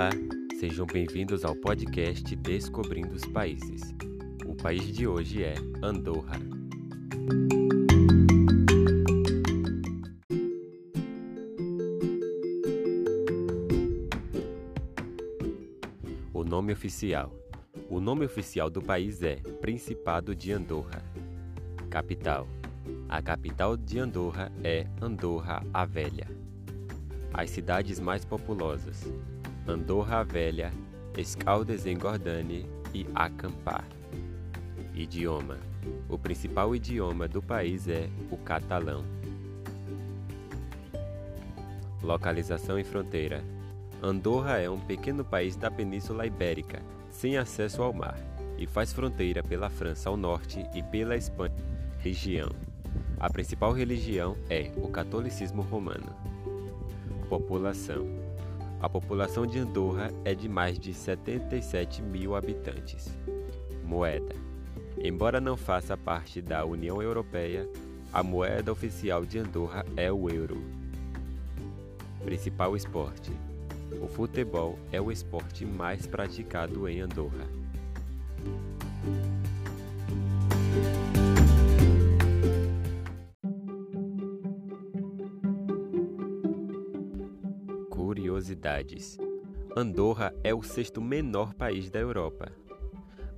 Olá, sejam bem-vindos ao podcast Descobrindo os Países. O país de hoje é Andorra. O nome oficial. O nome oficial do país é Principado de Andorra. Capital. A capital de Andorra é Andorra a Velha. As cidades mais populosas: Andorra Velha, Escaldes em Gordane e Acampar. Idioma: O principal idioma do país é o catalão. Localização e fronteira: Andorra é um pequeno país da Península Ibérica, sem acesso ao mar, e faz fronteira pela França ao norte e pela Espanha. Região: A principal religião é o catolicismo romano. População: A população de Andorra é de mais de 77 mil habitantes. Moeda: Embora não faça parte da União Europeia, a moeda oficial de Andorra é o euro. Principal esporte: O futebol é o esporte mais praticado em Andorra. Curiosidades: Andorra é o sexto menor país da Europa.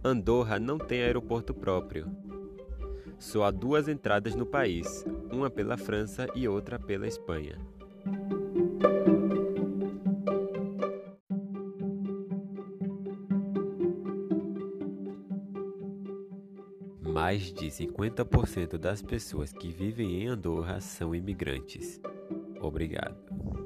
Andorra não tem aeroporto próprio. Só há duas entradas no país, uma pela França e outra pela Espanha. Mais de 50% das pessoas que vivem em Andorra são imigrantes. Obrigado.